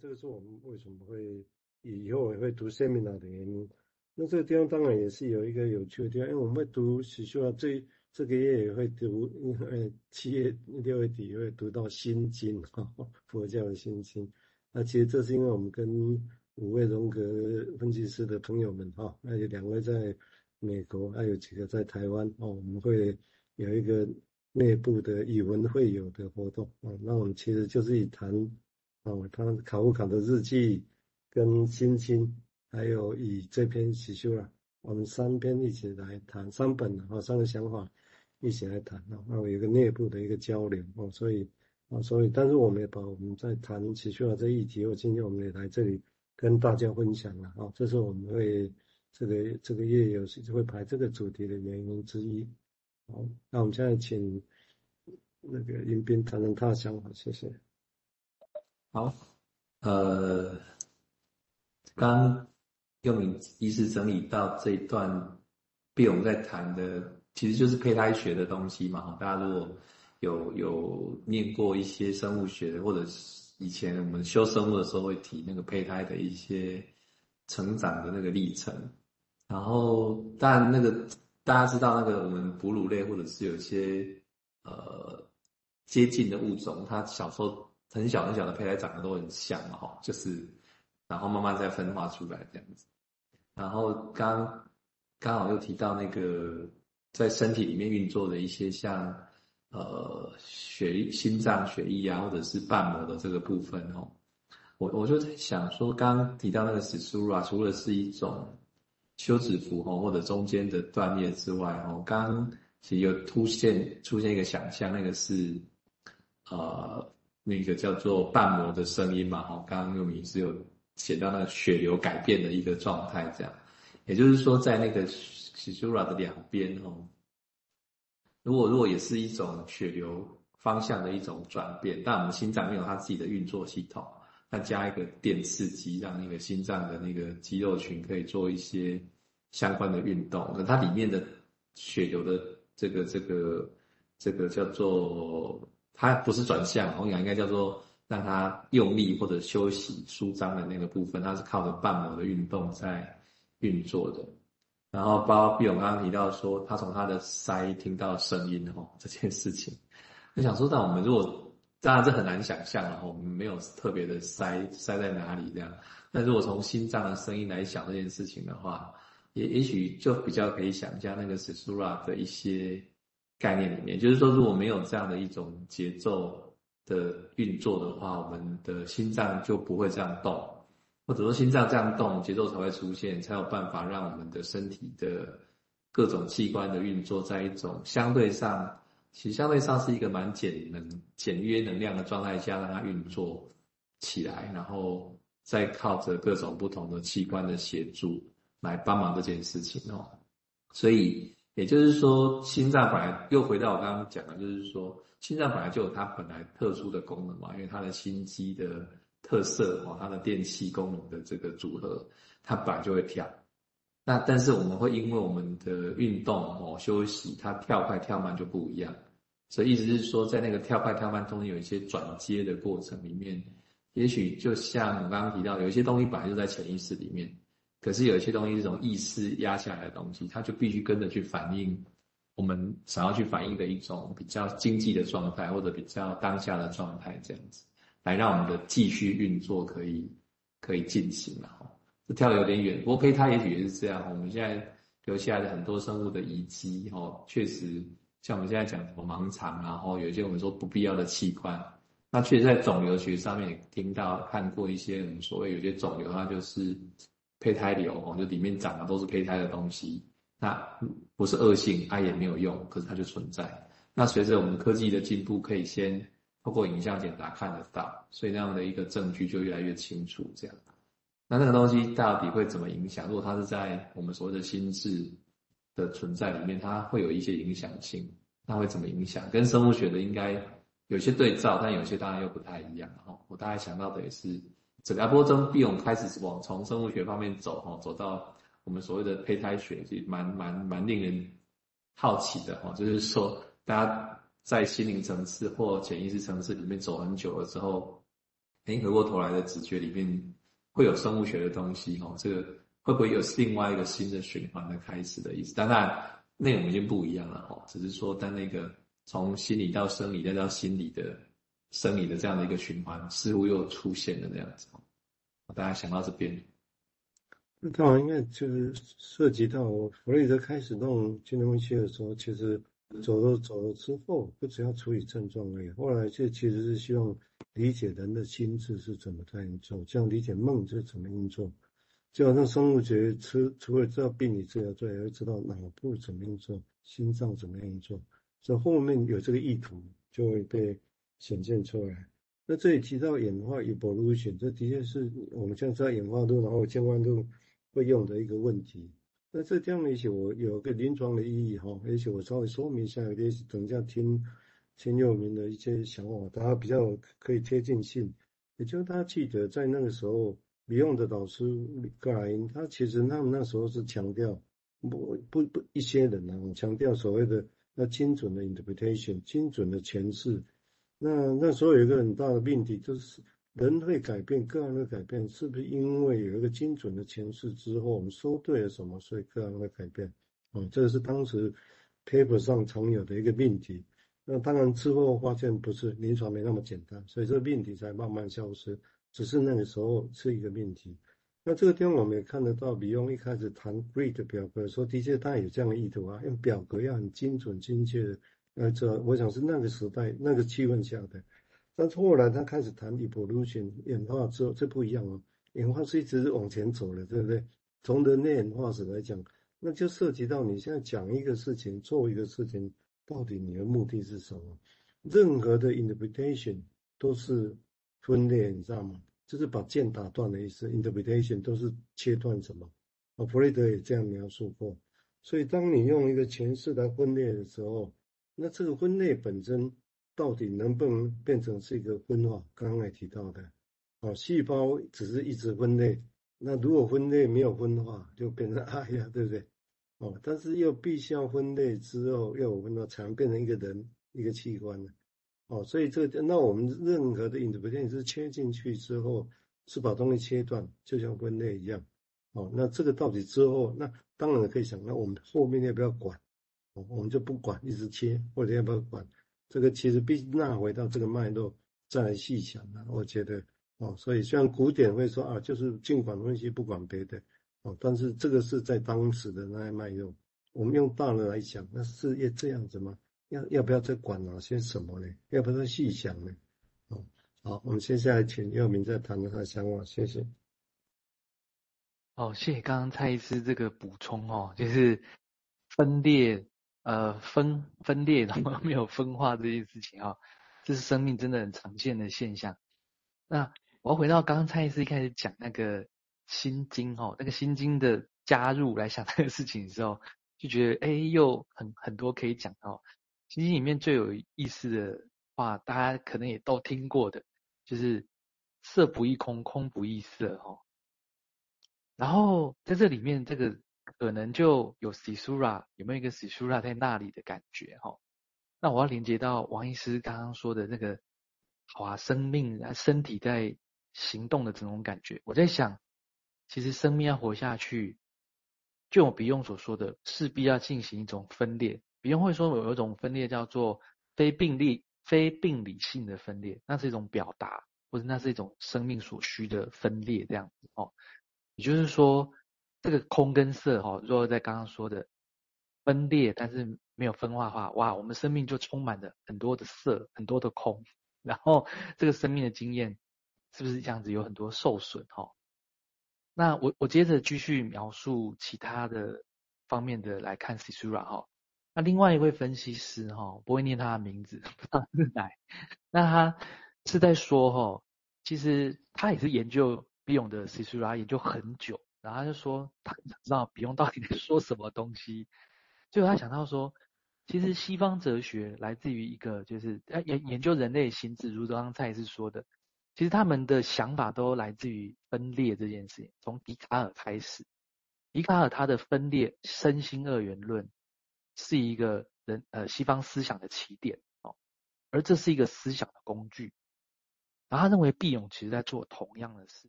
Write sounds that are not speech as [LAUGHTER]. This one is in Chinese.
这个是我们为什么会以后也会读 seminar 的原因。那这个地方当然也是有一个有趣的地方，因为我们会读史书啊，这这个月也会读，因为七月六月底也会读到心经 [LAUGHS] 哈，佛教的心经。那其实这是因为我们跟五位荣格分析师的朋友们哈，还有两位在美国，还有几个在台湾哦，我们会有一个内部的以文会友的活动啊。那我们其实就是以谈哦，他考古考的日记跟心经，还有以这篇起修啊，我们三篇一起来谈三本啊，三个想法一起来谈啊，那有一个内部的一个交流哦，所以。啊，所以，但是我们也把我们在谈起修的这议题，我今天我们也来这里跟大家分享了啊，这是我们会这个这个月有时会排这个主题的原因之一。好，那我们现在请那个迎宾谈谈他的想法，谢谢。好，呃，刚用你意思整理到这一段，比我们在谈的其实就是胚胎学的东西嘛，哈，大家如果。有有念过一些生物学，或者是以前我们修生物的时候会提那个胚胎的一些成长的那个历程。然后，但那个大家知道，那个我们哺乳类或者是有些呃接近的物种，它小时候很小很小的胚胎长得都很像，哈，就是然后慢慢再分化出来这样子。然后刚刚好又提到那个在身体里面运作的一些像。呃，血、心脏、血液啊，或者是瓣膜的这个部分哦，我我就在想说，刚刚提到那个撕除啊除了是一种休止符哦，或者中间的断裂之外哦，刚刚其实有突现出现一个想象，那个是呃那个叫做瓣膜的声音嘛，哈，刚刚又名字有写到那个血流改变的一个状态，这样，也就是说，在那个 Caesura 的两边哦。如果如果也是一种血流方向的一种转变，但我们心脏没有它自己的运作系统，那加一个电刺激，让那个心脏的那个肌肉群可以做一些相关的运动，那它里面的血流的这个这个这个叫做它不是转向，我讲应该叫做让它用力或者休息舒张的那个部分，它是靠着瓣膜的运动在运作的。然后，包括毕勇刚刚提到说，他从他的腮听到声音哦，这件事情，我想说，但我们如果当然这很难想象，然后我们没有特别的塞塞在哪里这样，但如果从心脏的声音来想这件事情的话，也也许就比较可以想象那个 Caesura 的一些概念里面，就是说如果没有这样的一种节奏的运作的话，我们的心脏就不会这样动。或者说心脏这样动，节奏才会出现，才有办法让我们的身体的各种器官的运作在一种相对上，其实相对上是一个蛮简能、简约能量的状态下，让它运作起来，然后再靠着各种不同的器官的协助来帮忙这件事情哦。所以也就是说，心脏本来又回到我刚刚讲的，就是说心脏本来就有它本来特殊的功能嘛，因为它的心肌的。特色哦，它的电气功能的这个组合，它本来就会跳。那但是我们会因为我们的运动哦休息，它跳快跳慢就不一样。所以意思是说，在那个跳快跳慢中间有一些转接的过程里面，也许就像我刚刚提到，有一些东西本来就在潜意识里面，可是有一些东西是种意识压下来的东西，它就必须跟着去反映我们想要去反映的一种比较经济的状态，或者比较当下的状态这样子。来让我们的继续运作可以可以进行了哈，这跳得有点远，不过胚胎也许也是这样。我们现在留下来的很多生物的遗迹哦，确实像我们现在讲什么盲肠，然后有一些我们说不必要的器官，那确实在肿瘤学上面也听到看过一些我们所谓有些肿瘤它就是胚胎瘤哦，就里面长的都是胚胎的东西，那不是恶性，它也没有用，可是它就存在。那随着我们科技的进步，可以先。透过影像检查看得到，所以那样的一个证据就越来越清楚。这样，那那个东西到底会怎么影响？如果它是在我们所谓的心智的存在里面，它会有一些影响性。它会怎么影响？跟生物学的应该有些对照，但有些当然又不太一样。哈，我大概想到的也是，整个阿波中毕我们开始往从生物学方面走，哈，走到我们所谓的胚胎学，其实蛮蛮蛮令人好奇的。哈，就是说大家。在心灵层次或潜意识层次里面走很久了之后，哎，回过头来的直觉里面会有生物学的东西哦，这个会不会有另外一个新的循环的开始的意思？当然内容已经不一样了哦，只是说但那个从心理到生理再到心理的生理的这样的一个循环，似乎又出现了那样子。大家想到这边。那当然应该就是涉及到弗洛伊德开始弄精神分析的时候，其实走了走了之后，不只要处理症状而已。后来这其实是希望理解人的心智是怎么在运作，这样理解梦是怎么运作。就好像生物学除除了知道病理治疗之外，也会知道脑部怎么运作，心脏怎么样运作。所以后面有这个意图就会被显现出来。那这里提到演化 evolution，这的确是我们现在知道演化论，然后进化论。会用的一个问题，那这这样的一些我有个临床的意义哈，而且我稍微说明一下，也许等一下听钱佑铭的一些想法，大家比较可以贴近性。也就是大家记得在那个时候，Beyond 的导师克莱因，他其实他们那时候是强调不不不一些人呢、啊，强调所谓的那精准的 interpretation，精准的诠释。那那时候有一个很大的命题就是。人会改变，个案会改变，是不是因为有一个精准的诠释之后，我们说对了什么，所以个案会改变？嗯，这个是当时 paper 上常有的一个命题。那当然之后发现不是临床没那么简单，所以这个命题才慢慢消失。只是那个时候是一个命题。那这个地方我们也看得到比用一开始谈 GRID 表格，说的确他有这样的意图啊，用表格要很精准精确的。呃，这我想是那个时代那个气氛下的。但是后来他开始谈 evolution 演化之后，这不一样哦。演化是一直往前走的，对不对？从人类演化史来讲，那就涉及到你现在讲一个事情，做一个事情，到底你的目的是什么？任何的 interpretation 都是分裂，你知道吗？就是把剑打断的意思。interpretation 都是切断什么？啊，弗雷德也这样描述过。所以当你用一个诠释来分裂的时候，那这个分类本身。到底能不能变成是一个分化？刚刚也提到的，哦，细胞只是一直分裂，那如果分裂没有分化，就变成哎呀，对不对？哦，但是又必须要分裂之后又有分化，才能变成一个人一个器官呢？哦，所以这个那我们任何的 interpretation 是切进去之后是把东西切断，就像分裂一样。哦，那这个到底之后，那当然可以想，那我们后面要不要管？我们就不管，一直切，或者要不要管？这个其实必须纳回到这个脉络再来细想啊，我觉得哦，所以虽然古典会说啊，就是尽管分析不管别的哦，但是这个是在当时的那些脉络，我们用大的来想，那是要这样子吗？要要不要再管哪些什么呢？要不要再细想呢？哦，好，我们接下来请佑明再谈谈他的想法，谢谢。哦，谢谢刚刚蔡医师这个补充哦，就是分裂。呃，分分裂然后 [LAUGHS] 没有分化这件事情哈、哦，这是生命真的很常见的现象。那我要回到刚刚蔡医师一开始讲那个心经哦，那个心经的加入来想 [LAUGHS] 这个事情的时候，就觉得哎，又很很多可以讲哦。心经里面最有意思的话，大家可能也都听过的，就是色不异空，空不异色哦。然后在这里面这个。可能就有 Sisura，有没有一个 Sisura 在那里的感觉哈？那我要连接到王医师刚刚说的那个，好啊，生命啊，身体在行动的这种感觉。我在想，其实生命要活下去，就我比用所说的，势必要进行一种分裂。Beyond 会说有一种分裂叫做非病例、非病理性的分裂，那是一种表达，或者那是一种生命所需的分裂这样子哦。也就是说。这个空跟色哈，如果在刚刚说的分裂，但是没有分化的话，哇，我们生命就充满了很多的色，很多的空，然后这个生命的经验是不是这样子有很多受损哈？那我我接着继续描述其他的方面的来看 Sisura 哈。那另外一位分析师哈，不会念他的名字，不知道是哪，那他是在说哈，其实他也是研究 Biom 的 Sisura 研究很久。然后他就说，他想知道比翁到底在说什么东西。最后他想到说，其实西方哲学来自于一个，就是研研究人类心智，如刚刚蔡医师说的，其实他们的想法都来自于分裂这件事情。从笛卡尔开始，笛卡尔他的分裂身心二元论是一个人呃西方思想的起点哦，而这是一个思想的工具。然后他认为毕勇其实在做同样的事。